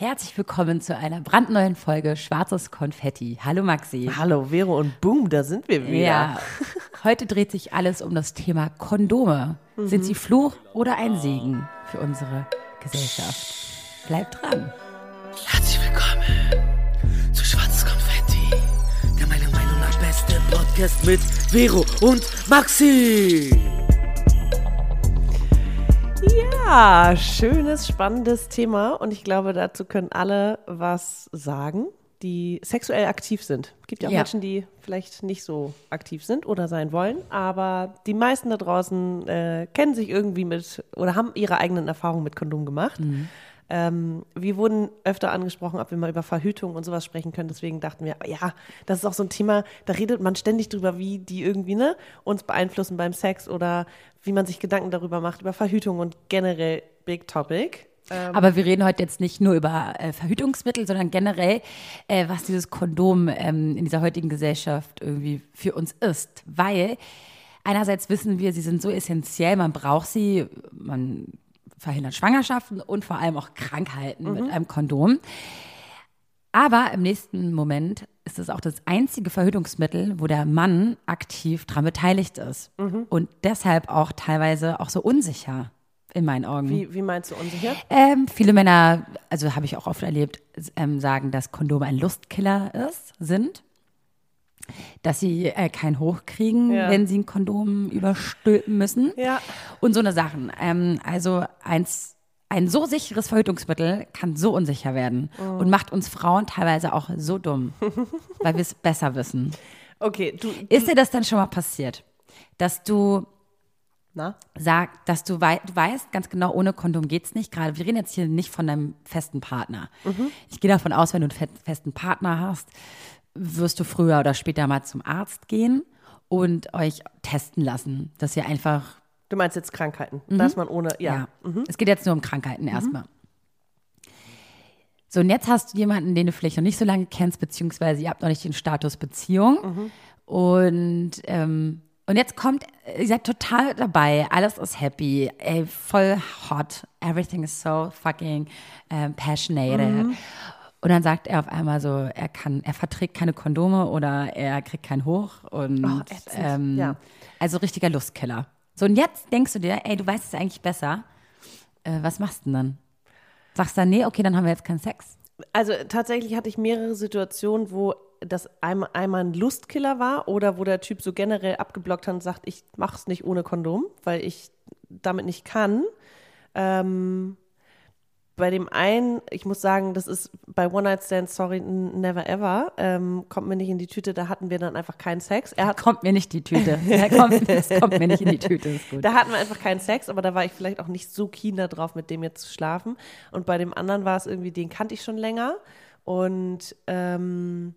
Herzlich willkommen zu einer brandneuen Folge Schwarzes Konfetti. Hallo Maxi. Hallo Vero und boom, da sind wir wieder. Ja, heute dreht sich alles um das Thema Kondome. Mhm. Sind sie Fluch oder ein Segen für unsere Gesellschaft? Bleibt dran. Herzlich willkommen zu Schwarzes Konfetti, der meiner Meinung nach beste Podcast mit Vero und Maxi. Ja, schönes, spannendes Thema und ich glaube, dazu können alle was sagen, die sexuell aktiv sind. Es gibt ja auch ja. Menschen, die vielleicht nicht so aktiv sind oder sein wollen, aber die meisten da draußen äh, kennen sich irgendwie mit oder haben ihre eigenen Erfahrungen mit Kondom gemacht. Mhm. Ähm, wir wurden öfter angesprochen, ob wir mal über Verhütung und sowas sprechen können. Deswegen dachten wir, ja, das ist auch so ein Thema, da redet man ständig drüber, wie die irgendwie ne, uns beeinflussen beim Sex oder wie man sich Gedanken darüber macht, über Verhütung und generell Big Topic. Ähm Aber wir reden heute jetzt nicht nur über äh, Verhütungsmittel, sondern generell, äh, was dieses Kondom ähm, in dieser heutigen Gesellschaft irgendwie für uns ist. Weil einerseits wissen wir, sie sind so essentiell, man braucht sie, man verhindert Schwangerschaften und vor allem auch Krankheiten mhm. mit einem Kondom. Aber im nächsten Moment ist es auch das einzige Verhütungsmittel, wo der Mann aktiv daran beteiligt ist. Mhm. Und deshalb auch teilweise auch so unsicher in meinen Augen. Wie, wie meinst du unsicher? Ähm, viele Männer, also habe ich auch oft erlebt, ähm, sagen, dass Kondome ein Lustkiller ist, sind dass sie äh, kein Hoch kriegen, ja. wenn sie ein Kondom überstülpen müssen. Ja. Und so eine Sachen. Ähm, also eins, ein so sicheres Verhütungsmittel kann so unsicher werden oh. und macht uns Frauen teilweise auch so dumm, weil wir es besser wissen. Okay, du, du, Ist dir das dann schon mal passiert, dass du na? Sag, dass du, wei du weißt ganz genau, ohne Kondom geht's nicht. Gerade, wir reden jetzt hier nicht von deinem festen Partner. Mhm. Ich gehe davon aus, wenn du einen festen Partner hast, wirst du früher oder später mal zum Arzt gehen und euch testen lassen, dass ihr einfach. Du meinst jetzt Krankheiten, mhm. dass man ohne, ja. ja. Mhm. Es geht jetzt nur um Krankheiten mhm. erstmal. So, und jetzt hast du jemanden, den du vielleicht noch nicht so lange kennst, beziehungsweise ihr habt noch nicht den Status Beziehung. Mhm. Und, ähm, und jetzt kommt, ihr seid total dabei, alles ist happy, ey, voll hot, everything is so fucking um, passionate. Und dann sagt er auf einmal so, er kann, er verträgt keine Kondome oder er kriegt kein Hoch und oh, ähm, ja. also richtiger Lustkiller. So und jetzt denkst du dir, ey, du weißt es eigentlich besser. Äh, was machst du denn dann? Sagst du dann, nee, okay, dann haben wir jetzt keinen Sex. Also tatsächlich hatte ich mehrere Situationen, wo das einmal, einmal ein Lustkiller war oder wo der Typ so generell abgeblockt hat und sagt, ich mach's nicht ohne Kondom, weil ich damit nicht kann. Ähm, bei dem einen, ich muss sagen, das ist bei One Night Stand, sorry, never ever, ähm, kommt mir nicht in die Tüte, da hatten wir dann einfach keinen Sex. Er hat, kommt mir nicht die Tüte. Er kommt, das kommt mir nicht in die Tüte. Da hatten wir einfach keinen Sex, aber da war ich vielleicht auch nicht so keen darauf, mit dem jetzt zu schlafen. Und bei dem anderen war es irgendwie, den kannte ich schon länger. Und ähm,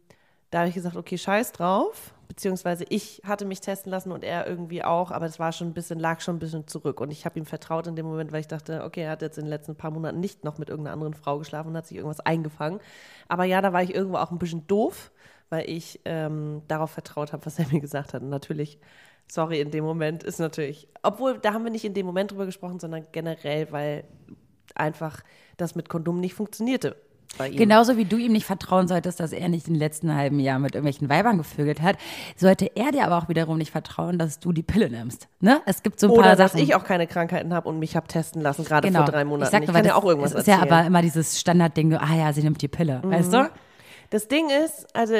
da habe ich gesagt, okay, scheiß drauf beziehungsweise ich hatte mich testen lassen und er irgendwie auch, aber das war schon ein bisschen, lag schon ein bisschen zurück. Und ich habe ihm vertraut in dem Moment, weil ich dachte, okay, er hat jetzt in den letzten paar Monaten nicht noch mit irgendeiner anderen Frau geschlafen und hat sich irgendwas eingefangen. Aber ja, da war ich irgendwo auch ein bisschen doof, weil ich ähm, darauf vertraut habe, was er mir gesagt hat. Und natürlich, sorry, in dem Moment ist natürlich, obwohl, da haben wir nicht in dem Moment drüber gesprochen, sondern generell, weil einfach das mit Kondom nicht funktionierte bei ihm. Genauso wie du ihm nicht vertrauen solltest, dass er nicht im letzten halben Jahr mit irgendwelchen Weibern gevögelt hat, sollte er dir aber auch wiederum nicht vertrauen, dass du die Pille nimmst. Ne? Es gibt so ein Oder paar dass Sachen. ich auch keine Krankheiten habe und mich habe testen lassen, gerade genau. vor drei Monaten. Ich, sag, ich kann ja auch irgendwas Das ist erzählen. ja aber immer dieses Standardding, ah ja, sie nimmt die Pille, mhm. weißt du? Das Ding ist, also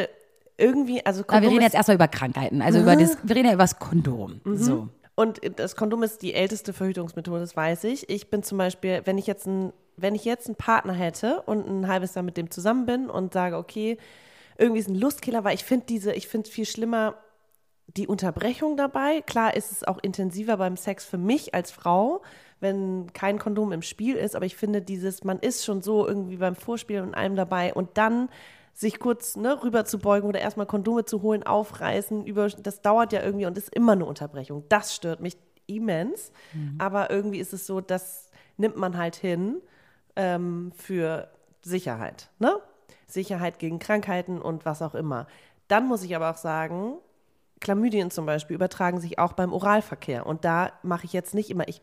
irgendwie, also Kondom Aber wir reden jetzt erstmal über Krankheiten, also mhm. über das, wir reden ja über das Kondom. Mhm. So. Und das Kondom ist die älteste Verhütungsmethode, das weiß ich. Ich bin zum Beispiel, wenn ich jetzt ein wenn ich jetzt einen Partner hätte und ein halbes Jahr mit dem zusammen bin und sage, okay, irgendwie ist ein Lustkiller, weil ich finde diese, ich finde es viel schlimmer, die Unterbrechung dabei. Klar ist es auch intensiver beim Sex für mich als Frau, wenn kein Kondom im Spiel ist, aber ich finde dieses, man ist schon so irgendwie beim Vorspiel und allem dabei und dann sich kurz ne, rüber zu beugen oder erstmal Kondome zu holen, aufreißen, über, das dauert ja irgendwie und ist immer eine Unterbrechung. Das stört mich immens, mhm. aber irgendwie ist es so, das nimmt man halt hin ähm, für Sicherheit. Ne? Sicherheit gegen Krankheiten und was auch immer. Dann muss ich aber auch sagen, Chlamydien zum Beispiel übertragen sich auch beim Oralverkehr. Und da mache ich jetzt nicht immer, ich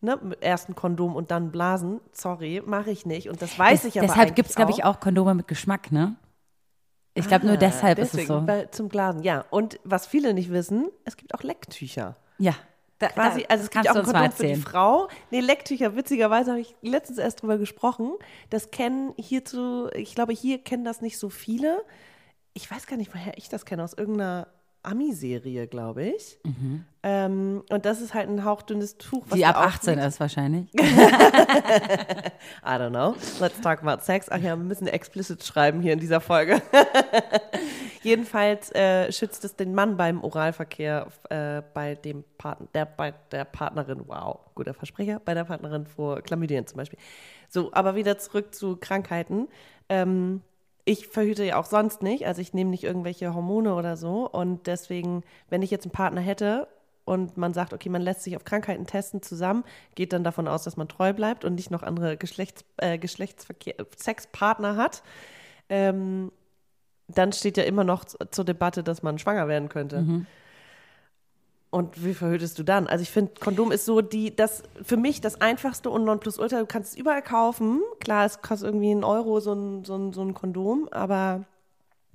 ne, mit ersten Kondom und dann Blasen. Sorry, mache ich nicht. Und das weiß ich aber Deshalb gibt es, glaube ich, auch Kondome mit Geschmack, ne? Ich glaube, nur Ah, deshalb ist es deswegen, so. Weil, zum Blasen, ja. Und was viele nicht wissen, es gibt auch Lecktücher. Ja. Da, Quasi, da, also es gibt kannst auch du ein uns mal für die. Frau. Nee, Lecktücher, witzigerweise habe ich letztens erst drüber gesprochen. Das kennen hierzu, ich glaube, hier kennen das nicht so viele. Ich weiß gar nicht, woher ich das kenne, aus irgendeiner Ami-Serie, glaube ich. Ähm, und das ist halt ein hauchdünnes Tuch. was Die ab 18 auflegst. ist wahrscheinlich. I don't know. Let's talk about sex. Ach ja, wir müssen explicit schreiben hier in dieser Folge. Jedenfalls äh, schützt es den Mann beim Oralverkehr äh, bei dem Partner, der, bei der Partnerin, wow, guter Versprecher, bei der Partnerin vor Chlamydien zum Beispiel. So, aber wieder zurück zu Krankheiten. Ähm, ich verhüte ja auch sonst nicht, also ich nehme nicht irgendwelche Hormone oder so und deswegen, wenn ich jetzt einen Partner hätte und man sagt, okay, man lässt sich auf Krankheiten testen zusammen, geht dann davon aus, dass man treu bleibt und nicht noch andere Geschlechts, äh, Geschlechtsverkehr, Sexpartner hat, ähm, dann steht ja immer noch zur Debatte, dass man schwanger werden könnte. Und wie verhütest du dann? Also ich finde, Kondom ist so die, das für mich das einfachste und Nonplusultra. Du kannst es überall kaufen. Klar, es kostet irgendwie einen Euro so ein, so ein, so ein Kondom, aber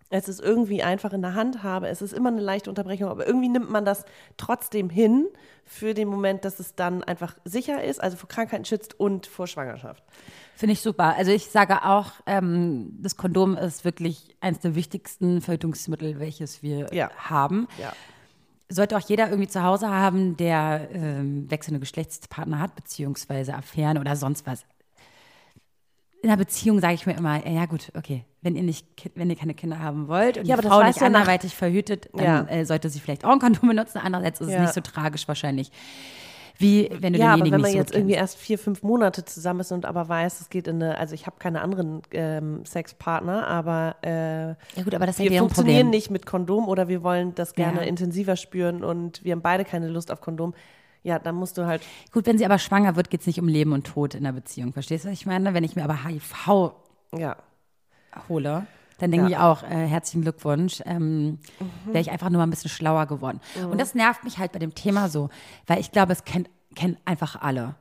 es ist irgendwie einfach in der Handhabe. Es ist immer eine leichte Unterbrechung, aber irgendwie nimmt man das trotzdem hin für den Moment, dass es dann einfach sicher ist, also vor Krankheiten schützt und vor Schwangerschaft. Finde ich super. Also ich sage auch, ähm, das Kondom ist wirklich eines der wichtigsten Verhütungsmittel, welches wir Ja. haben. Ja. Sollte auch jeder irgendwie zu Hause haben, der ähm, wechselnde Geschlechtspartner hat, beziehungsweise Affären oder sonst was. In einer Beziehung sage ich mir immer, ja gut, okay, wenn ihr nicht, wenn ihr keine Kinder haben wollt und Ja, die Frau nicht ja nach- anderweitig verhütet, dann Ja. äh, sollte sie vielleicht auch ein Kondom benutzen. Andererseits ist es nicht so tragisch wahrscheinlich, wie wenn du Ja, aber wenn man jetzt irgendwie erst vier, fünf Monate zusammen ist und aber weiß, es geht in eine, also ich habe keine anderen ähm, Sexpartner, aber äh, Ja gut, aber das wir funktionieren Problem. nicht mit Kondom oder wir wollen das gerne intensiver spüren und wir haben beide keine Lust auf Kondom. Ja, dann musst du halt, Gut, wenn sie aber schwanger wird, geht es nicht um Leben und Tod in der Beziehung. Verstehst du, was ich meine? Wenn ich mir aber HIV ja. hole, dann denke Ja. ich auch, äh, herzlichen Glückwunsch, ähm, wäre ich einfach nur mal ein bisschen schlauer geworden. Und das nervt mich halt bei dem Thema so, weil ich glaube, es kennt, kennen einfach alle.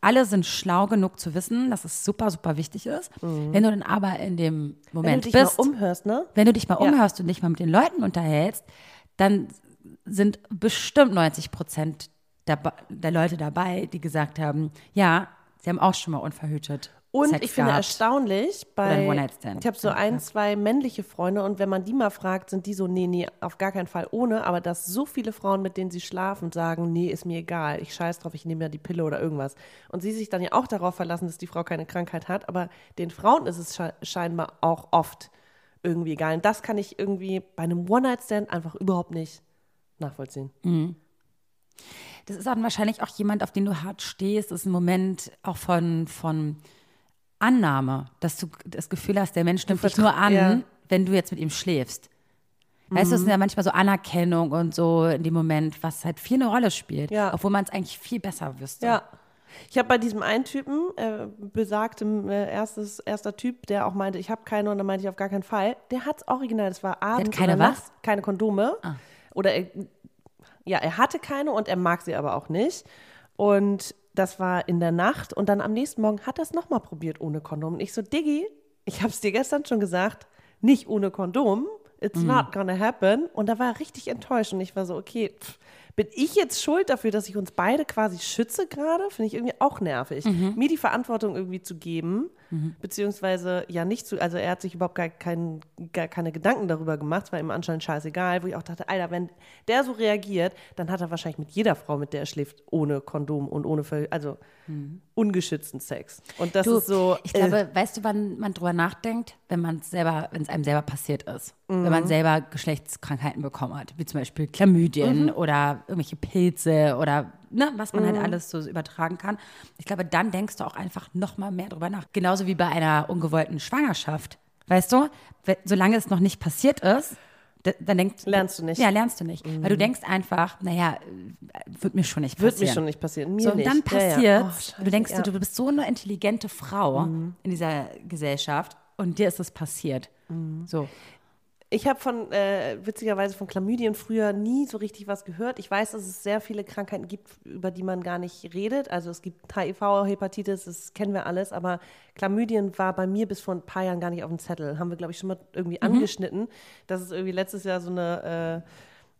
Alle sind schlau genug zu wissen, dass es super, super wichtig ist. Wenn du dann aber in dem Wenn du Moment dich bist, mal umhörst, ne? wenn du dich mal Ja. umhörst und dich mal mit den Leuten unterhältst, dann sind bestimmt 90 Prozent der Leute dabei, die gesagt haben, ja, sie haben auch schon mal unverhütet. Und Sex ich finde gehabt. erstaunlich, bei, ich habe so ein, zwei männliche Freunde und wenn man die mal fragt, sind die so, nee, nee, auf gar keinen Fall ohne, aber dass so viele Frauen, mit denen sie schlafen, sagen, nee, ist mir egal, ich scheiß drauf, ich nehme ja die Pille oder irgendwas. Und sie sich dann ja auch darauf verlassen, dass die Frau keine Krankheit hat, aber den Frauen ist es sche scheinbar auch oft irgendwie egal. Und das kann ich irgendwie bei einem One-Night-Stand einfach überhaupt nicht nachvollziehen. Das ist dann wahrscheinlich auch jemand, auf den du hart stehst. Das ist ein Moment auch von, von Annahme, dass du das Gefühl hast, der Mensch nimmt dich nur an, ja. wenn du jetzt mit ihm schläfst. Weißt du, es ist ja manchmal so Anerkennung und so in dem Moment, was halt viel eine Rolle spielt, Ja. obwohl man es eigentlich viel besser wüsste. Ja. Ich habe bei diesem einen Typen, äh, besagtem äh, erstes, erster Typ, der auch meinte, ich habe keine und dann meinte ich auf gar keinen Fall, der hat es original, das war abends. keine oder was? nachts, Keine Kondome. Oder er, ja, er hatte keine und er mag sie aber auch nicht. Und das war in der Nacht und dann am nächsten Morgen hat er es nochmal probiert ohne Kondom. Und ich so, Diggi, ich habe es dir gestern schon gesagt, nicht ohne Kondom. It's not gonna happen. Und da war er richtig enttäuscht und ich war so, okay, pff, bin ich jetzt schuld dafür, dass ich uns beide quasi schütze gerade? Finde ich irgendwie auch nervig. Mir die Verantwortung irgendwie zu geben, beziehungsweise ja nicht zu, also er hat sich überhaupt gar, kein, gar keine Gedanken darüber gemacht, es war ihm anscheinend scheißegal, wo ich auch dachte, Alter, wenn der so reagiert, dann hat er wahrscheinlich mit jeder Frau, mit der er schläft, ohne Kondom und ohne, also ungeschützten Sex. Und das Du, ist so, ich äh, glaube, weißt du, wann man drüber nachdenkt, wenn man es selber, wenn es einem selber passiert ist, wenn Mhm. man selber Geschlechtskrankheiten bekommen hat, wie zum Beispiel Chlamydien Mhm. oder irgendwelche Pilze oder ne, was man halt alles so übertragen kann. Ich glaube, dann denkst du auch einfach noch mal mehr drüber nach. Genauso wie bei einer ungewollten Schwangerschaft, weißt du, solange es noch nicht passiert ist. Dann denkst, Lernst du nicht. Ja, lernst du nicht. Weil du denkst einfach, naja, wird mir schon nicht passieren. wird mir schon nicht passieren. Mir So, und dann Ja, ja. passiert, Oh, du denkst, ja. Mhm. du, du bist so eine intelligente Frau in dieser Gesellschaft und dir ist das passiert. Mhm. So. Ich habe von, äh, witzigerweise von Chlamydien früher nie so richtig was gehört. Ich weiß, dass es sehr viele Krankheiten gibt, über die man gar nicht redet. Also es gibt HIV, Hepatitis, das kennen wir alles. Aber Chlamydien war bei mir bis vor ein paar Jahren gar nicht auf dem Zettel. Haben wir, glaube ich, schon mal irgendwie angeschnitten, dass es irgendwie letztes Jahr so eine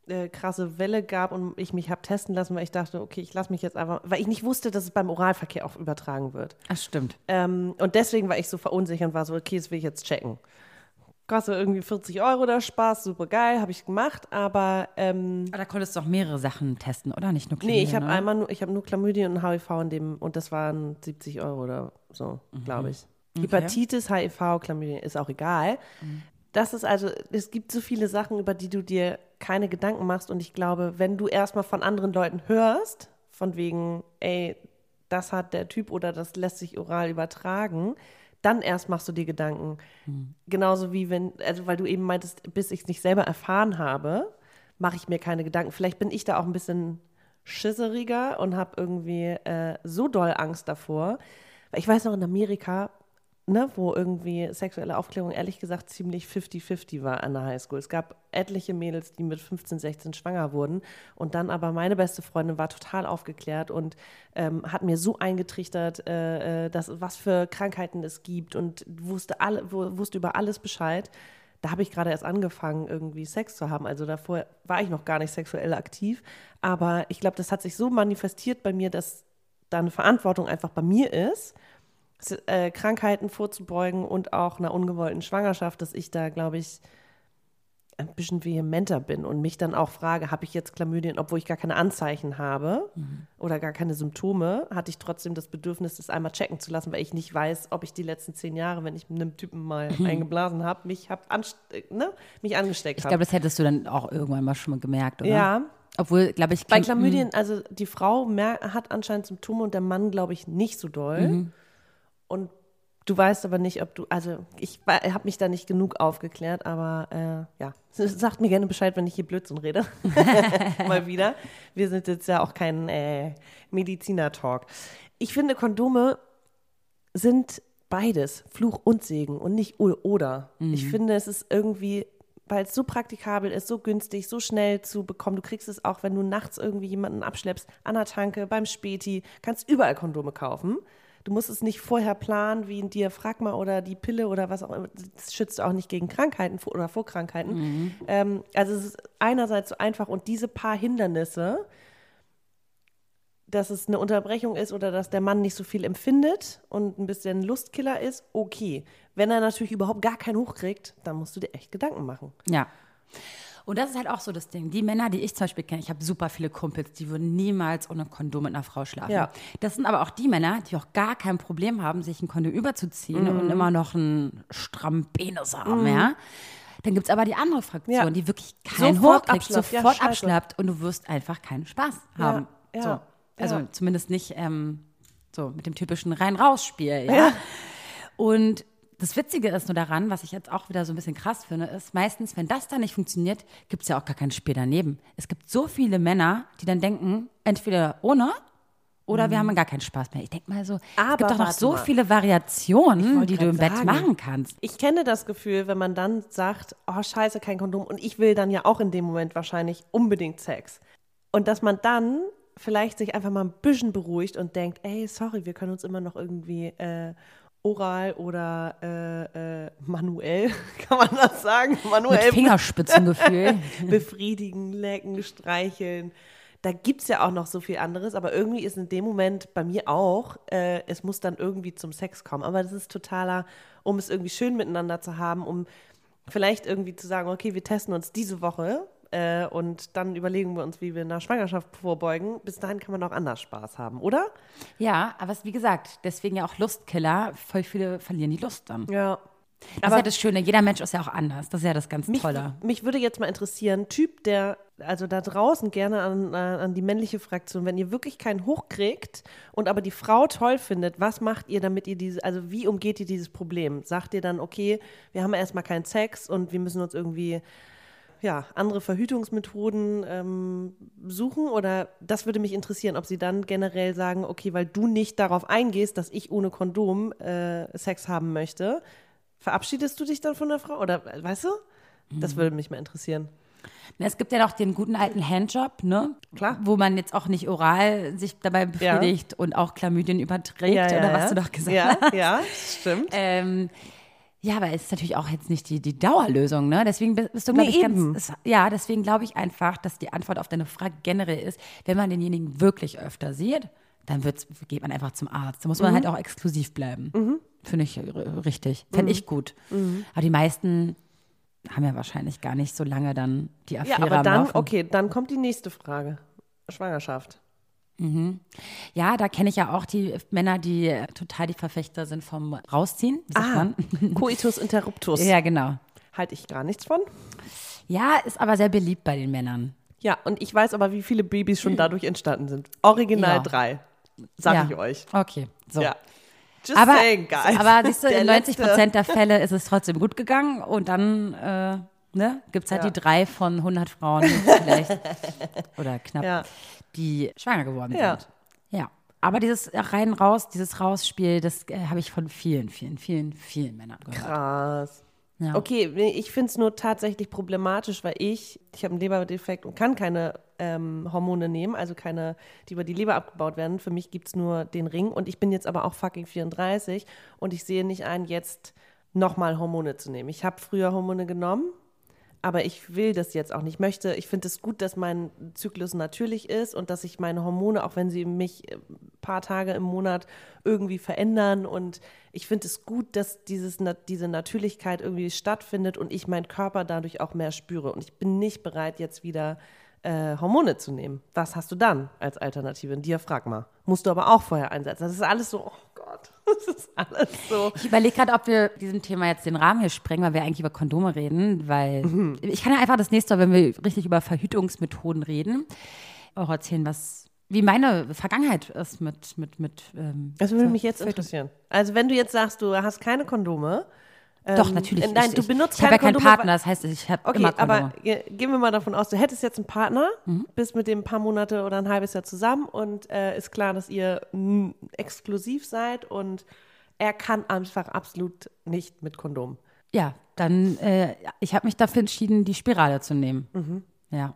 äh, äh, krasse Welle gab und ich mich habe testen lassen, weil ich dachte, okay, ich lasse mich jetzt einfach, weil ich nicht wusste, dass es beim Oralverkehr auch übertragen wird. Das stimmt. Ähm, und deswegen war ich so verunsichert und war so, okay, das will ich jetzt checken. Kostet irgendwie 40 Euro der Spaß, super geil, habe ich gemacht, aber ähm, Aber da konntest du auch mehrere Sachen testen, oder? Nicht nur nee, ich Chlamydien, habe einmal nur, ich habe nur Chlamydien und HIV in dem, und das waren 70 Euro oder so, glaube ich. Hepatitis, HIV, Chlamydien ist auch egal. Das ist also, es gibt so viele Sachen, über die du dir keine Gedanken machst und ich glaube, wenn du erstmal von anderen Leuten hörst, von wegen, ey, das hat der Typ oder das lässt sich oral übertragen, dann erst machst du dir Gedanken. Genauso wie wenn, also weil du eben meintest, bis ich es nicht selber erfahren habe, mache ich mir keine Gedanken. Vielleicht bin ich da auch ein bisschen schisseriger und habe irgendwie äh, so doll Angst davor. Weil ich weiß noch in Amerika, ne, wo irgendwie sexuelle Aufklärung ehrlich gesagt ziemlich 50-50 war an der Highschool. Es gab etliche Mädels, die mit 15, 16 schwanger wurden. Und dann aber meine beste Freundin war total aufgeklärt und ähm, hat mir so eingetrichtert, äh, äh, dass, was für Krankheiten es gibt und wusste, alle, wu- wusste über alles Bescheid. Da habe ich gerade erst angefangen, irgendwie Sex zu haben. Also davor war ich noch gar nicht sexuell aktiv. Aber ich glaube, das hat sich so manifestiert bei mir, dass da eine Verantwortung einfach bei mir ist äh, Krankheiten vorzubeugen und auch einer ungewollten Schwangerschaft, dass ich da, glaube ich, ein bisschen vehementer bin und mich dann auch frage, habe ich jetzt Chlamydien, obwohl ich gar keine Anzeichen habe oder gar keine Symptome, hatte ich trotzdem das Bedürfnis, das einmal checken zu lassen, weil ich nicht weiß, ob ich die letzten zehn Jahre, wenn ich mit einem Typen mal eingeblasen habe, mich, hab anst ne, mich angesteckt Ich habe. glaube, das hättest du dann auch irgendwann mal schon mal gemerkt, oder? Ja, Obwohl, glaube ich, bei Chlam- Chlamydien, also die Frau hat anscheinend Symptome und der Mann, glaube ich, nicht so doll. Und du weißt aber nicht, ob du, also ich habe mich da nicht genug aufgeklärt, aber äh, ja, sagt mir gerne Bescheid, wenn ich hier Blödsinn rede. Mal wieder. Wir sind jetzt ja auch kein äh, Mediziner-Talk. Ich finde, Kondome sind beides, Fluch und Segen und nicht oder. Ich finde, es ist irgendwie, weil es so praktikabel ist, so günstig, so schnell zu bekommen. Du kriegst es auch, wenn du nachts irgendwie jemanden abschleppst, an der Tanke, beim Späti, kannst überall Kondome kaufen. Du musst es nicht vorher planen, wie ein Diaphragma oder die Pille oder was auch immer. Das schützt auch nicht gegen Krankheiten oder vor Krankheiten. Ähm, also es ist einerseits so einfach und diese paar Hindernisse, dass es eine Unterbrechung ist oder dass der Mann nicht so viel empfindet und ein bisschen Lustkiller ist, okay. Wenn er natürlich überhaupt gar keinen hochkriegt, dann musst du dir echt Gedanken machen. Ja. Und das ist halt auch so das Ding. Die Männer, die ich zum Beispiel kenne, ich habe super viele Kumpels, die würden niemals ohne Kondom mit einer Frau schlafen. Ja. Das sind aber auch die Männer, die auch gar kein Problem haben, sich ein Kondom überzuziehen Mhm. und immer noch einen strammen Penis haben, ja. Dann gibt es aber die andere Fraktion, Ja. die wirklich keinen Sofort abschlappt. Ja, sofort scheiße. abschlappt und du wirst einfach keinen Spaß haben. ja, so. Also ja. zumindest nicht ähm, so mit dem typischen Rein-Raus-Spiel, ja. Und das Witzige ist nur daran, was ich jetzt auch wieder so ein bisschen krass finde, ist, meistens, wenn das dann nicht funktioniert, gibt es ja auch gar kein Spiel daneben. Es gibt so viele Männer, die dann denken, entweder ohne oder wir haben gar keinen Spaß mehr. Ich denke mal so, es Mhm. Aber gibt doch noch so mal. viele Variationen, die du im Bett sagen. machen kannst. Ich kenne das Gefühl, wenn man dann sagt, oh scheiße, kein Kondom und ich will dann ja auch in dem Moment wahrscheinlich unbedingt Sex. Und dass man dann vielleicht sich einfach mal ein bisschen beruhigt und denkt, ey, sorry, wir können uns immer noch irgendwie äh, oral oder äh, äh, manuell, kann man das sagen? Mit Manuell Fingerspitzengefühl. befriedigen, lecken, streicheln. Da gibt es ja auch noch so viel anderes, aber irgendwie ist in dem Moment bei mir auch, äh, es muss dann irgendwie zum Sex kommen. Aber das ist totaler, um es irgendwie schön miteinander zu haben, um vielleicht irgendwie zu sagen, okay, wir testen uns diese Woche äh, und dann überlegen wir uns, wie wir einer Schwangerschaft vorbeugen. Bis dahin kann man auch anders Spaß haben, oder? ja, aber es, wie gesagt, deswegen ja auch Lustkiller. Voll viele verlieren die Lust dann. Ja. Das ist ja das Schöne. Jeder Mensch ist ja auch anders. Das ist ja das ganz Mich, Tolle. mich würde jetzt mal interessieren, Typ, der, also da draußen gerne an, äh, an die männliche Fraktion, wenn ihr wirklich keinen hochkriegt und aber die Frau toll findet, was macht ihr, damit ihr diese, also wie umgeht ihr dieses Problem? Sagt ihr dann, okay, wir haben erstmal keinen Sex und wir müssen uns irgendwie ja, andere Verhütungsmethoden ähm, suchen oder das würde mich interessieren, ob sie dann generell sagen, okay, weil du nicht darauf eingehst, dass ich ohne Kondom äh, Sex haben möchte, verabschiedest du dich dann von der Frau oder äh, weißt du? Das würde mich mal interessieren. Es gibt ja noch den guten alten Handjob, ne? Klar. Wo man jetzt auch nicht oral sich dabei befriedigt und auch Chlamydien überträgt, oder was du doch gesagt ja, hast. Ja, stimmt. Ähm, ja, aber es ist natürlich auch jetzt nicht die, die Dauerlösung, ne? Deswegen bist du, glaube Nee, ich, eben. ganz. Ja, deswegen glaube ich einfach, dass die Antwort auf deine Frage generell ist, wenn man denjenigen wirklich öfter sieht, dann wird's, geht man einfach zum Arzt. Da muss man Mhm. halt auch exklusiv bleiben. Finde ich richtig. Fände ich gut. Aber die meisten haben ja wahrscheinlich gar nicht so lange dann die ja, Affäre aber am dann, Laufen. okay, dann kommt die nächste Frage. Schwangerschaft. Ja, da kenne ich ja auch die Männer, die äh, total die Verfechter sind vom Rausziehen. Ah? Coitus interruptus. Ja, genau. Halte ich gar nichts von. Ja, ist aber sehr beliebt bei den Männern. Ja, und ich weiß aber, wie viele Babys schon dadurch entstanden sind. Original Ja. drei. Sag ja. ich euch. Okay, so. Ja. Just Aber, saying, guys. aber siehst du, Der in 90 letzte- Prozent der Fälle ist es trotzdem gut gegangen und dann äh, ne, gibt es halt Ja. die drei von 100 Frauen vielleicht oder knapp, Ja. Die schwanger geworden Ja. sind. Ja. Aber dieses rein raus, dieses Rausspiel, das äh, habe ich von vielen, vielen, vielen, vielen Männern gehört. Krass. Ja. Okay, ich finde es nur tatsächlich problematisch, weil ich, ich habe einen Leberdefekt und kann keine ähm, Hormone nehmen, also keine, die über die Leber abgebaut werden. Für mich gibt es nur den Ring und ich bin jetzt aber auch fucking 34 und ich sehe nicht ein, jetzt nochmal Hormone zu nehmen. Ich habe früher Hormone genommen, aber ich will das jetzt auch nicht. Ich möchte, ich finde es gut, dass mein Zyklus natürlich ist und dass ich meine Hormone, auch wenn sie mich ein paar Tage im Monat irgendwie verändern und ich finde es gut, dass dieses, diese Natürlichkeit irgendwie stattfindet und ich meinen Körper dadurch auch mehr spüre. Und ich bin nicht bereit, jetzt wieder äh, Hormone zu nehmen. Was hast du dann als Alternative? Ein Diaphragma. Musst du aber auch vorher einsetzen. Das ist alles so, oh Gott, das ist alles so. Ich überlege gerade, ob wir diesem Thema jetzt den Rahmen hier sprengen, weil wir eigentlich über Kondome reden, weil Mhm. ich kann ja einfach das nächste Mal, wenn wir richtig über Verhütungsmethoden reden, auch erzählen, was wie meine Vergangenheit ist mit mit mit. Ähm, Das würde mich jetzt interessieren. Also wenn du jetzt sagst, du hast keine Kondome. Doch ähm, natürlich. äh, Nein, ich, du benutzt ich, ich keine ja keinen. Partner, das heißt, ich habe Okay, immer Kondome. aber ge- gehen wir mal davon aus, du hättest jetzt einen Partner, Mhm. bist mit dem ein paar Monate oder ein halbes Jahr zusammen und äh, ist klar, dass ihr mm, exklusiv seid und er kann einfach absolut nicht mit Kondom. Ja, dann, äh, ich habe mich dafür entschieden, die Spirale zu nehmen. Mhm. Ja.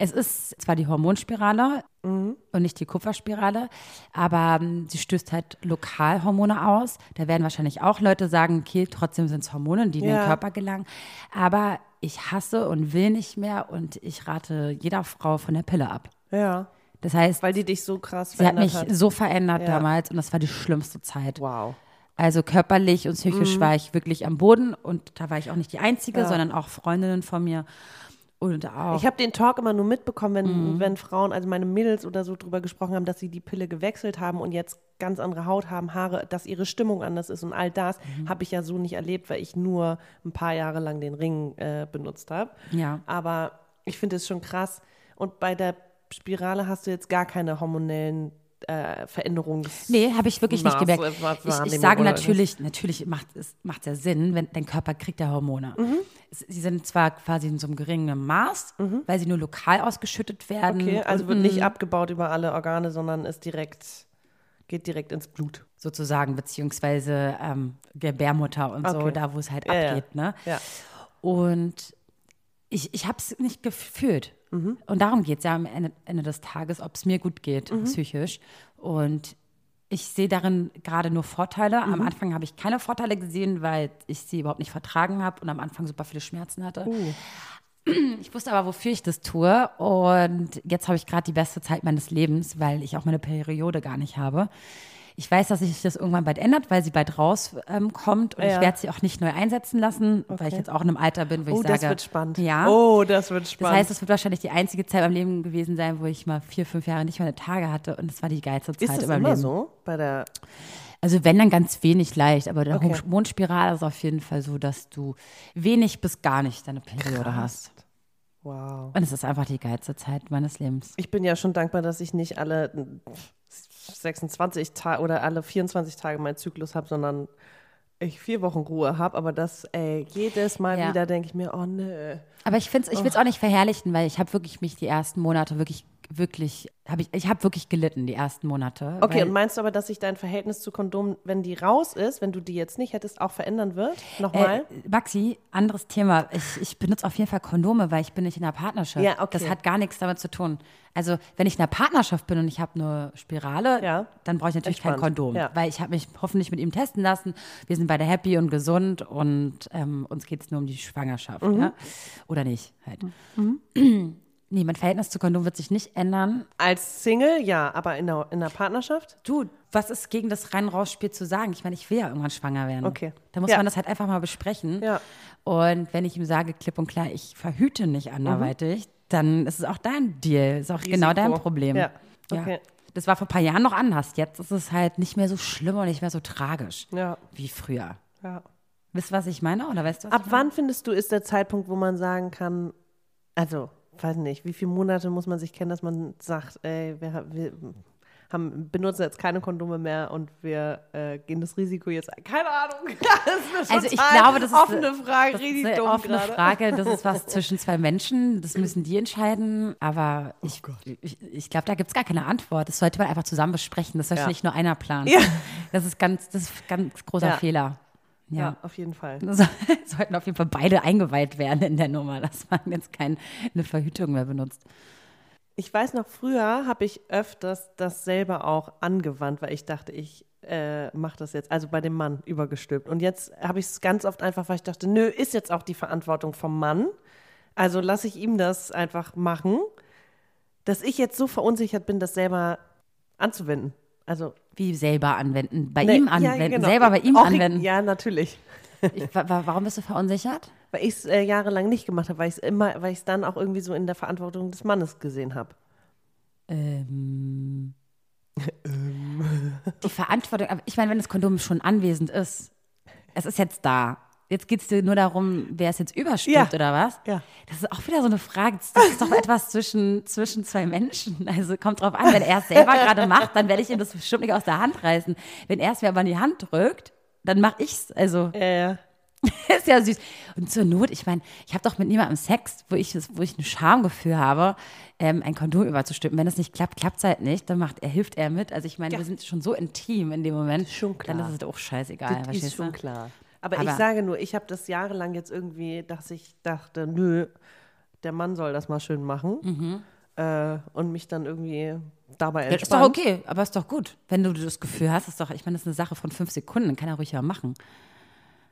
Es ist zwar die Hormonspirale Mhm. und nicht die Kupferspirale, aber ähm, sie stößt halt lokal Hormone aus. Da werden wahrscheinlich auch Leute sagen, okay, trotzdem sind es Hormone, die in Ja. den Körper gelangen. Aber ich hasse und will nicht mehr und ich rate jeder Frau von der Pille ab. Ja. Das heißt, Weil die dich so krass sie hat verändert mich so verändert Ja. damals und das war die schlimmste Zeit. Wow. Also körperlich und psychisch war ich wirklich am Boden und da war ich auch nicht die Einzige, Mhm. Ja. sondern auch Freundinnen von mir und auch. Ich habe den Talk immer nur mitbekommen, wenn, Mhm. wenn Frauen, also meine Mädels oder so drüber gesprochen haben, dass sie die Pille gewechselt haben und jetzt ganz andere Haut haben, Haare, dass ihre Stimmung anders ist und all das Mhm. habe ich ja so nicht erlebt, weil ich nur ein paar Jahre lang den Ring äh, benutzt habe. Ja. Aber ich finde es schon krass. Und bei der Spirale hast du jetzt gar keine hormonellen äh, Veränderungen. Nee, habe ich wirklich nicht Maße, gemerkt. Ich, ich sage natürlich, natürlich macht es macht ja Sinn, wenn dein Körper kriegt ja Hormone. Mhm. Sie sind zwar quasi in so einem geringen Maß, weil sie nur lokal ausgeschüttet werden. Okay, also und, wird nicht abgebaut über alle Organe, sondern ist direkt, geht direkt ins Blut. sozusagen, beziehungsweise ähm, Gebärmutter und so, Okay. da wo es halt Ja, ja. abgeht. Ne? Ja. Und ich, ich habe es nicht gefühlt. Mhm. Und darum geht es ja am Ende, Ende des Tages, ob es mir gut geht, Mhm. psychisch. Und ich sehe darin gerade nur Vorteile. Mhm. Am Anfang habe ich keine Vorteile gesehen, weil ich sie überhaupt nicht vertragen habe und am Anfang super viele Schmerzen hatte. Uh. Ich wusste aber, wofür ich das tue. Und jetzt habe ich gerade die beste Zeit meines Lebens, weil ich auch meine Periode gar nicht habe. Ich weiß, dass sich das irgendwann bald ändert, weil sie bald rauskommt. Ähm, und Ja. ich werde sie auch nicht neu einsetzen lassen, weil ich jetzt auch in einem Alter bin, wo Oh, ich sage. das wird spannend. Ja. Oh, das wird Das spannend. heißt, es wird wahrscheinlich die einzige Zeit im Leben gewesen sein, wo ich mal vier, fünf Jahre nicht meine Tage hatte. Und es war die geilste Zeit ist das immer Leben. so? Bei der Also wenn, dann ganz wenig leicht. Aber der Okay. Hormonspirale ist auf jeden Fall so, dass du wenig bis gar nicht deine Periode hast. Wow. Und es ist einfach die geilste Zeit meines Lebens. Ich bin ja schon dankbar, dass ich nicht alle 26 Tage oder alle 24 Tage meinen Zyklus habe, sondern ich vier Wochen Ruhe habe. Aber das, ey, jedes Mal Ja. wieder denke ich mir, oh nö. Aber ich, ich will es auch nicht verherrlichen, weil ich habe wirklich mich die ersten Monate wirklich wirklich, habe ich, ich habe wirklich gelitten die ersten Monate. Okay, und meinst du aber, dass sich dein Verhältnis zu Kondomen, wenn die raus ist, wenn du die jetzt nicht hättest, auch verändern wird? Nochmal? Äh, Maxi, anderes Thema. Ich, ich benutze auf jeden Fall Kondome, weil ich bin nicht in einer Partnerschaft. Ja, okay. Das hat gar nichts damit zu tun. Also, wenn ich in einer Partnerschaft bin und ich habe eine Spirale, Ja. dann brauche ich natürlich kein Entspannt. Kondom. Ja. Weil ich habe mich hoffentlich mit ihm testen lassen. Wir sind beide happy und gesund und ähm, uns geht es nur um die Schwangerschaft. Mhm. Ja? Oder nicht halt. nee, mein Verhältnis zu Kondom wird sich nicht ändern. Als Single, ja, aber in der, in der Partnerschaft? Du, was ist gegen das Rein-Raus-Spiel zu sagen? Ich meine, ich will ja irgendwann schwanger werden. Okay. Da muss Ja. man das halt einfach mal besprechen. Ja. Und wenn ich ihm sage, klipp und klar, ich verhüte nicht anderweitig, dann ist es auch dein Deal. Ist auch genau dein Risiko. Problem. Ja. Okay. Das war vor ein paar Jahren noch anders. Jetzt ist es halt nicht mehr so schlimm und nicht mehr so tragisch Ja. wie früher. ja. Wisst was ich meine? Oder weißt du, was Ab wann findest du, ist der Zeitpunkt, wo man sagen kann, also, weiß nicht, wie viele Monate muss man sich kennen, dass man sagt, ey, wir, wir haben, benutzen jetzt keine Kondome mehr und wir äh, gehen das Risiko jetzt ein. Keine Ahnung. Das ist eine Also ich glaube, das ist offene Frage, Das ist eine dumm offene gerade. Frage. Das ist was zwischen zwei Menschen. Das müssen die entscheiden. Aber Oh ich, ich, ich glaube, da gibt es gar keine Antwort. Das sollte man einfach zusammen besprechen. Das sollte Ja. nicht nur einer planen. Ja. Das ist ganz, das ist ganz großer Ja. Fehler. Ja, Ja. auf jeden Fall. So, sollten auf jeden Fall beide eingeweiht werden in der Nummer, dass man jetzt keine Verhütung mehr benutzt. Ich weiß noch, früher habe ich öfters das selber auch angewandt, weil ich dachte, ich äh, mache das jetzt, also bei dem Mann übergestülpt. Und jetzt habe ich es ganz oft einfach, weil ich dachte, nö, ist jetzt auch die Verantwortung vom Mann. Also lasse ich ihm das einfach machen, dass ich jetzt so verunsichert bin, das selber anzuwenden. Also Wie selber anwenden. Bei ne, ihm ja, anwenden. genau. Selber bei ihm Auch- anwenden. Ja, natürlich. Ich, wa, wa, warum bist du verunsichert? Weil ich es äh, jahrelang nicht gemacht habe, weil ich es immer, weil ich es dann auch irgendwie so in der Verantwortung des Mannes gesehen habe. Ähm, die Verantwortung, aber ich meine, wenn das Kondom schon anwesend ist, es ist jetzt da. Jetzt geht es dir nur darum, wer es jetzt überstülpt Ja. oder was? Ja. Das ist auch wieder so eine Frage. Das ist doch etwas zwischen, zwischen zwei Menschen. Also kommt drauf an, wenn er es selber gerade macht, dann werde ich ihm das bestimmt nicht aus der Hand reißen. Wenn er es mir aber in die Hand drückt, dann mache ich es. Also Ja, ja. ist ja süß. Und zur Not, ich meine, ich habe doch mit niemandem Sex, wo ich, das- wo ich ein Schamgefühl habe, ähm, ein Kondom überzustülpen. Wenn das nicht klappt, klappt es halt nicht. Dann macht er, hilft er mit. Also ich meine, wir sind schon so intim in dem Moment. Schon klar. Dann ist es auch scheißegal. Das ist schon klar. Aber, ich Aber- sage nur, ich habe das jahrelang jetzt irgendwie, dass ich dachte, nö, der Mann soll das mal schön machen. Äh, und mich dann irgendwie dabei Mhm. Ja, ist doch entspannt. okay, aber ist doch gut. Wenn du das Gefühl hast, ist doch, ich meine, das ist eine Sache von fünf Sekunden, kann er ruhig ja machen.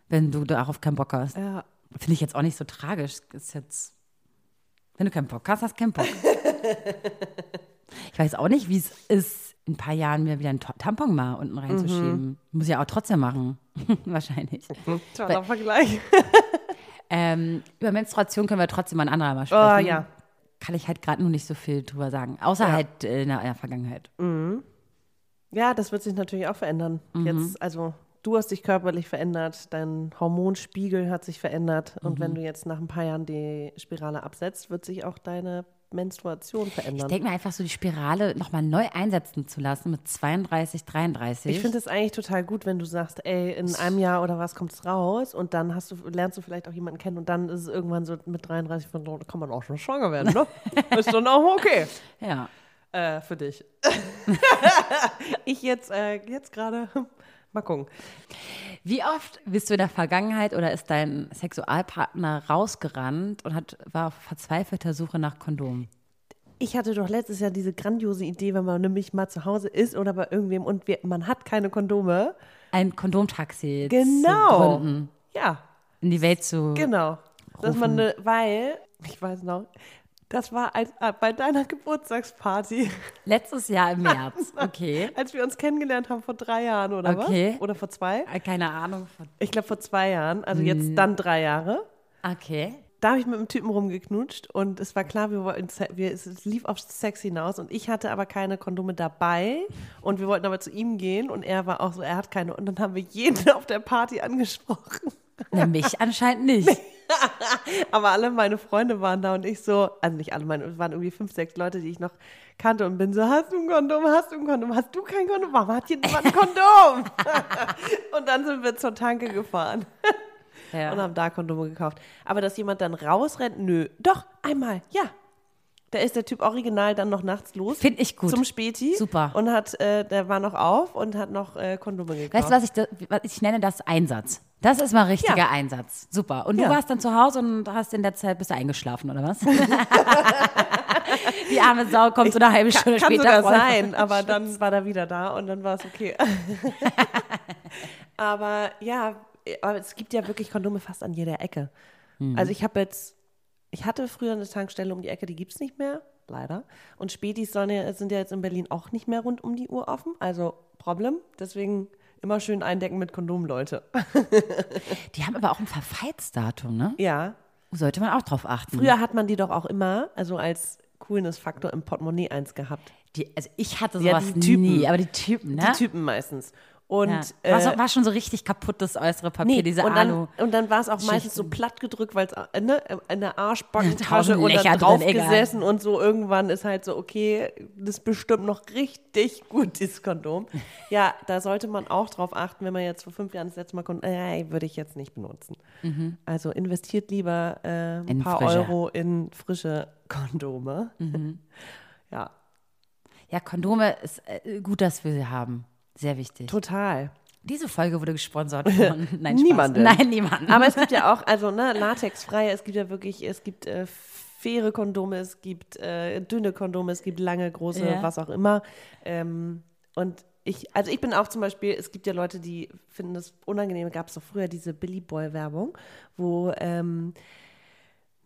Wenn du darauf keinen Bock hast. Ja. Finde ich jetzt auch nicht so tragisch. Ist jetzt, wenn du keinen Bock hast, hast du keinen Bock. ich weiß auch nicht, wie es ist, in ein paar Jahren mir wieder einen Tampon mal unten reinzuschieben. Muss ich ja auch trotzdem machen. Wahrscheinlich. Toller Vergleich. Ähm, über Menstruation können wir trotzdem mal ein anderer Mal Oh sprechen. ja. Kann ich halt gerade nur nicht so viel drüber sagen. Außer halt äh, in der, in der Vergangenheit. Ja, das wird sich natürlich auch verändern. Mhm. Jetzt, also du hast dich körperlich verändert, dein Hormonspiegel hat sich verändert. Und Mhm. wenn du jetzt nach ein paar Jahren die Spirale absetzt, wird sich auch deine Menstruation Ich verändern. denke mir einfach so, die Spirale nochmal neu einsetzen zu lassen mit 32, 33. Ich finde es eigentlich total gut, wenn du sagst, ey, in einem Jahr oder was kommt es raus und dann hast du, lernst du vielleicht auch jemanden kennen und dann ist es irgendwann so mit 33 von, da kann man auch schon schwanger werden, ne? ist dann auch okay ja. äh, für dich. ich jetzt, äh, jetzt gerade, mal gucken. Wie oft bist du in der Vergangenheit oder ist dein Sexualpartner rausgerannt und hat, war auf verzweifelter Suche nach Kondom? Ich hatte doch letztes Jahr diese grandiose Idee, wenn man nämlich mal zu Hause ist oder bei irgendwem und wir, man hat keine Kondome. Ein Kondomtaxi zu Genau. gründen, Ja, in die Welt zu. Genau. Dass man Rufen. ne, weil, ich weiß noch, das war als, äh, bei deiner Geburtstagsparty, Letztes Jahr im März. Okay. als wir uns kennengelernt haben vor drei Jahren oder Okay. was? Oder vor zwei? Äh, Keine Ahnung. Ich glaube vor zwei Jahren, also Hm. jetzt dann drei Jahre. okay. Da habe ich mit einem Typen rumgeknutscht und es war klar, wir wollten, wir, es lief auf Sex hinaus und ich hatte aber keine Kondome dabei und wir wollten aber zu ihm gehen und er war auch so, er hat keine und dann haben wir jeden auf der Party angesprochen. Na, mich anscheinend nicht. Aber alle meine Freunde waren da und ich so, also nicht alle meine, es waren irgendwie fünf, sechs Leute, die ich noch kannte und bin so, hast du ein Kondom, hast du ein Kondom, hast du kein Kondom, warum hat hier niemand ein Kondom? und dann sind wir zur Tanke gefahren und Ja. haben da Kondome gekauft. Aber dass jemand dann rausrennt, nö, doch, einmal, ja. Da ist der Typ original dann noch nachts los. Finde ich gut. Zum Späti. Super. Und hat, äh, der war noch auf und hat noch äh, Kondome gekauft. Weißt du, was ich, da, was ich nenne das Einsatz? Das ist mal richtiger Ja. Einsatz. Super. Und du Ja. warst dann zu Hause und hast in der Zeit bist du eingeschlafen, oder was? Die arme Sau kommt so eine halbe Stunde Kann später. sogar voll- sein, aber dann war er wieder da und dann war es okay. aber ja, aber es gibt ja wirklich Kondome fast an jeder Ecke. Mhm. Also ich habe jetzt, ich hatte früher eine Tankstelle um die Ecke, die gibt es nicht mehr, leider. Und Spätis ja, sind ja jetzt in Berlin auch nicht mehr rund um die Uhr offen, also Problem. Deswegen immer schön eindecken mit Kondom, Leute. Die haben aber auch ein Verfallsdatum, ne? ja, Sollte man auch drauf achten. früher hat man die doch auch immer, also als Coolness-Faktor im Portemonnaie eins gehabt. Die, also ich hatte Ja, sowas die Typen. nie, aber die Typen, ne? Die Typen meistens. Und ja. war, äh, so, war schon so richtig kaputtes äußere Papier, diese und Alu. dann, und dann war es auch meistens so Schichten. platt gedrückt, weil es ne, in der Arschbackentasche und dann drin, drauf egal. gesessen und so irgendwann ist halt so, okay, das ist bestimmt noch richtig gut, dieses Kondom. Ja, da sollte man auch drauf achten, wenn man jetzt vor fünf Jahren das letzte Mal Kondom, äh, würde ich jetzt nicht benutzen. Also investiert lieber äh, ein Mhm. In paar frische. Euro in frische Kondome. Mhm. Ja, Ja, Kondome ist äh, gut, dass wir sie haben. Sehr wichtig. total. Diese Folge wurde gesponsert von Nein. Niemanden. Nein, niemanden. Aber es gibt ja auch, also ne, latexfreie, es gibt ja wirklich, es gibt äh, faire Kondome, es gibt äh, dünne Kondome, es gibt lange, große, Ja. was auch immer. Ähm, und ich, also ich bin auch zum Beispiel, es gibt ja Leute, die finden das unangenehm, gab es doch früher diese Billy Boy-Werbung, wo ähm,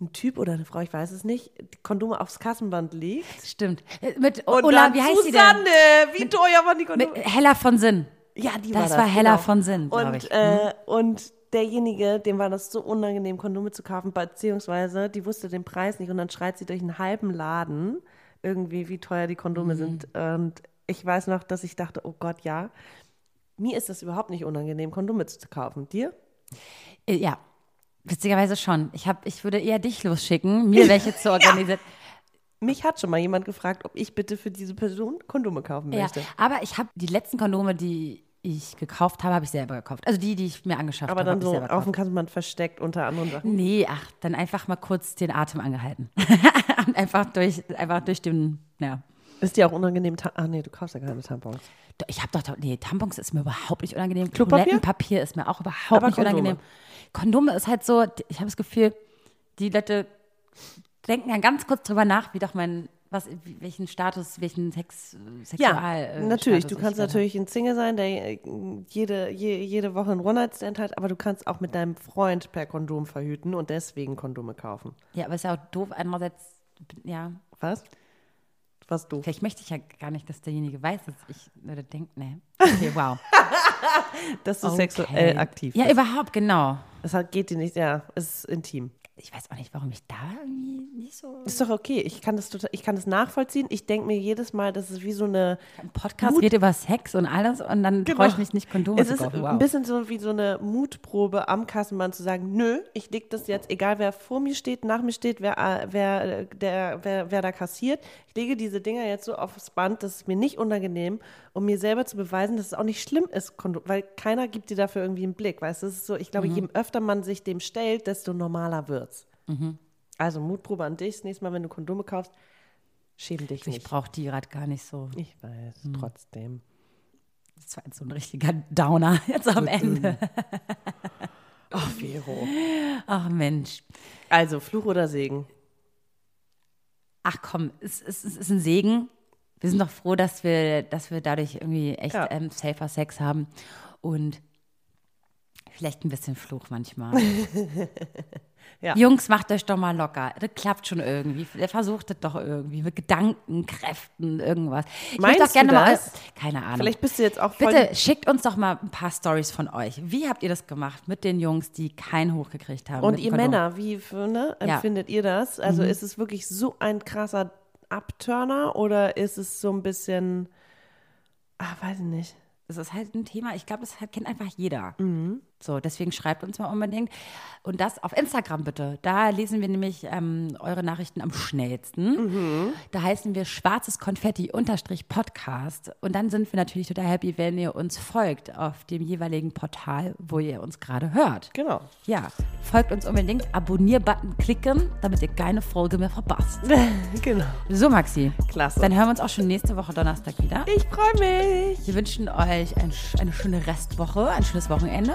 ein Typ oder eine Frau, ich weiß es nicht, die Kondome aufs Kassenband legt. Stimmt. Äh, Mit Und dann wie heißt Susanne, sie wie teuer waren die denn? Mit Kondome? Hella von Sinn. Ja, die Das war das. war Hella genau. von Sinn, glaub und, ich. Mhm. Äh, und derjenige, dem war das so unangenehm, Kondome zu kaufen, beziehungsweise die wusste den Preis nicht und dann schreit sie durch einen halben Laden irgendwie, wie teuer die Mhm. Kondome sind. Und ich weiß noch, dass ich dachte, oh Gott, ja. Mir ist das überhaupt nicht unangenehm, Kondome zu kaufen. Dir? Äh, Ja, witzigerweise schon. Ich, hab, ich würde eher dich losschicken, mir welche zu organisieren. Mich hat schon mal jemand gefragt, ob ich bitte für diese Person Kondome kaufen Ja, möchte. aber ich habe die letzten Kondome, die ich gekauft habe, habe ich selber gekauft. Also die, die ich mir angeschafft Aber habe, dann habe ich so auf dem Kassenband versteckt unter anderen Sachen. Nee, ach, dann einfach mal kurz den Atem angehalten. Und einfach durch, einfach durch den, ja. Ist dir auch unangenehm? Ach nee, du kaufst ja keine Tampons. Ich habe doch, nee, Tampons ist mir überhaupt nicht unangenehm. Klopapier? Toilettenpapier ist mir auch überhaupt Aber nicht Kondome? unangenehm. Kondome ist halt so, ich habe das Gefühl, die Leute denken ja ganz kurz drüber nach, wie doch mein, was, welchen Status, welchen Sex, Sexual. Ja, äh, natürlich. Status Du kannst ich natürlich ein Single sein, der äh, jede, je, jede Woche einen One-Night-Stand hat, aber du kannst auch mit deinem Freund per Kondom verhüten und deswegen Kondome kaufen. Ja, aber ist ja auch doof. Andererseits, ja, Was? Was du? vielleicht möchte ich ja gar nicht, dass derjenige weiß, dass ich oder denkt, ne. Okay, wow. Dass du Okay. sexuell aktiv Ja, bist. überhaupt, genau. Das geht dir nicht, ja, es ist intim. Ich weiß auch nicht, warum ich da irgendwie nicht so. Ist doch okay. Ich kann das total, ich kann das nachvollziehen. Ich denke mir jedes Mal, das ist wie so eine Ein Podcast Mut- geht über Sex und alles und dann Genau. freue ich mich nicht, Kondome Es ist kaufen. ein bisschen so wie so eine Mutprobe am Kassenband zu sagen, nö, ich leg das jetzt, egal wer vor mir steht, nach mir steht, wer, äh, wer, äh, der, wer, wer da kassiert, ich lege diese Dinger jetzt so aufs Band, das ist mir nicht unangenehm, um mir selber zu beweisen, dass es auch nicht schlimm ist, weil keiner gibt dir dafür irgendwie einen Blick, weißt du, es ist so, ich glaube, je öfter man sich dem stellt, desto normaler wird's. Also Mutprobe an dich, das nächste Mal, wenn du Kondome kaufst, schäm dich Ich nicht. brauche die gerade gar nicht so. Ich weiß, Hm. trotzdem. Das war jetzt so ein richtiger Downer jetzt am Ende. Ach, Vero. Ach Mensch. Also, Fluch oder Segen? Ach komm, es, es, es ist ein Segen. Wir sind doch froh, dass wir, dass wir dadurch irgendwie echt Ja. ähm, safer Sex haben. Und vielleicht ein bisschen Fluch manchmal. Ja. Jungs, macht euch doch mal locker. Das klappt schon irgendwie. Versucht es doch irgendwie mit Gedanken, Kräften, irgendwas. Ich Meinst auch gerne mal. Keine Ahnung. Vielleicht bist du jetzt auch voll Bitte schickt uns doch mal ein paar Stories von euch. Wie habt ihr das gemacht mit den Jungs, die keinen hochgekriegt haben? Und ihr Kondom? Männer, wie ne, Ja. Mhm. empfindet ihr das? Also ist es wirklich so ein krasser Abturner oder ist es so ein bisschen, ah, weiß ich nicht. Das ist halt ein Thema, ich glaube, das kennt einfach jeder. Mhm. So, deswegen schreibt uns mal unbedingt. Und das auf Instagram bitte. Da lesen wir nämlich ähm, eure Nachrichten am schnellsten. Da heißen wir schwarzes Konfetti unterstrich Podcast. Und dann sind wir natürlich total happy, wenn ihr uns folgt auf dem jeweiligen Portal, wo ihr uns gerade hört. Genau. Ja, folgt uns unbedingt, Abonnier-Button klicken, damit ihr keine Folge mehr verpasst. genau. So, Maxi. Klasse. Dann hören wir uns auch schon nächste Woche Donnerstag wieder. Ich freue mich. Wir wünschen euch ein, eine schöne Restwoche, ein schönes Wochenende